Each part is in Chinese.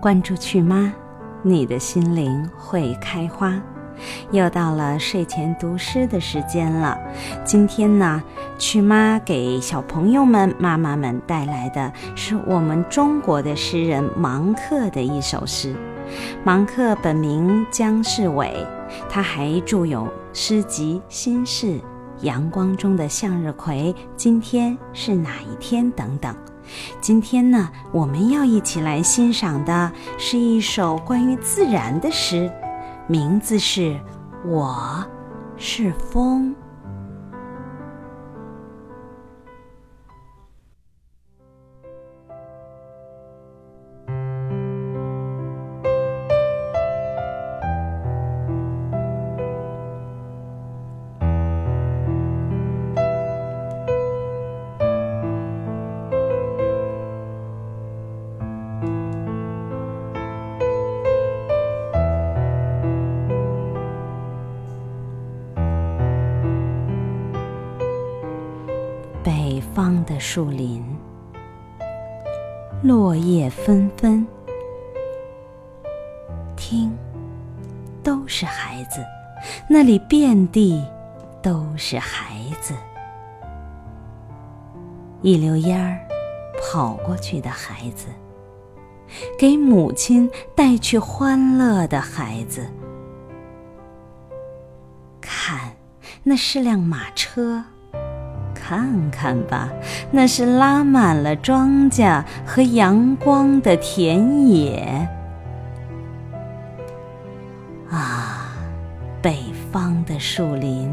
关注趣妈，你的心灵会开花。又到了睡前读诗的时间了。今天呢，去妈给小朋友们、妈妈们带来的是我们中国的诗人芒克的一首诗。芒克本名姜世伟，他还著有诗集《心事》《阳光中的向日葵》《今天是哪一天》等等。今天呢，我们要一起来欣赏的是一首关于自然的诗，名字是《我是风》。北方的树林，落叶纷纷，听，都是孩子，那里遍地都是孩子。一溜烟儿跑过去的孩子，给母亲带去欢乐的孩子。看，那是辆马车。看看吧，那是拉满了庄稼和阳光的田野。啊，北方的树林，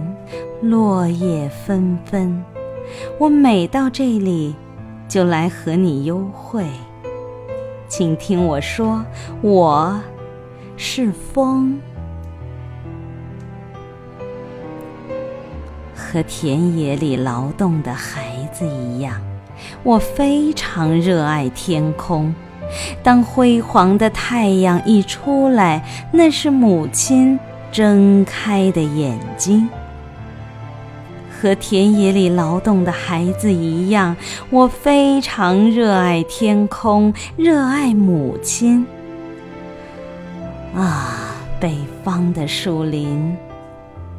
落叶纷纷。我每到这里，就来和你幽会。请听我说，我是风。和田野里劳动的孩子一样，我非常热爱天空。当辉煌的太阳一出来，那是母亲睁开的眼睛。和田野里劳动的孩子一样，我非常热爱天空，热爱母亲。啊，北方的树林。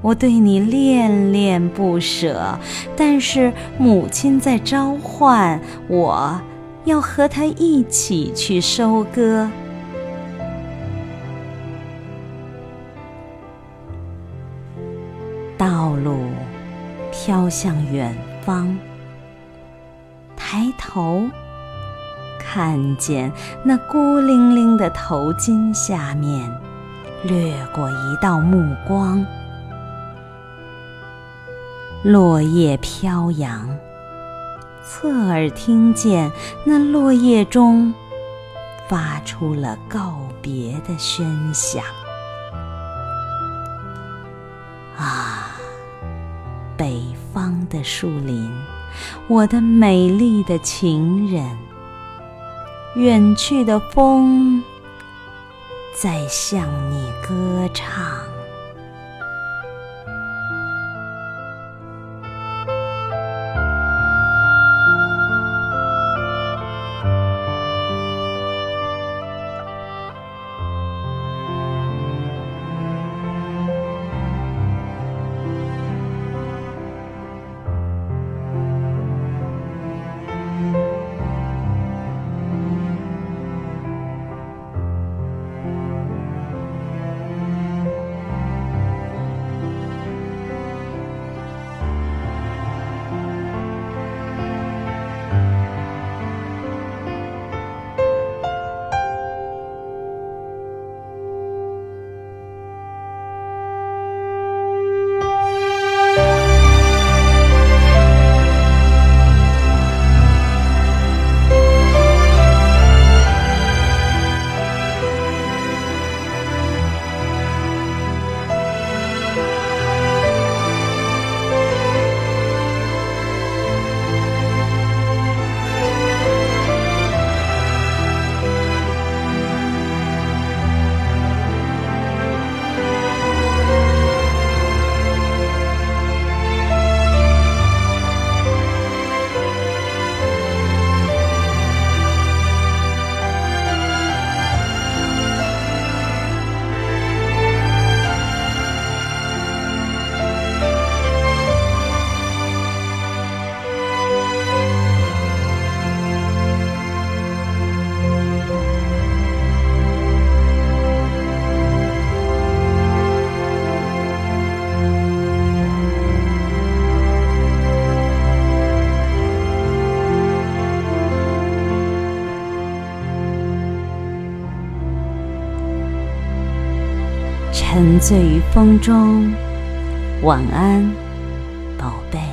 我对你恋恋不舍，但是母亲在召唤，我要和她一起去收割。道路飘向远方，抬头看见那孤零零的头巾下面，掠过一道目光。落叶飘扬，侧耳听见那落叶中发出了告别的喧响。啊，北方的树林，我的美丽的情人，远去的风在向你歌唱。沉醉于风中。晚安，宝贝。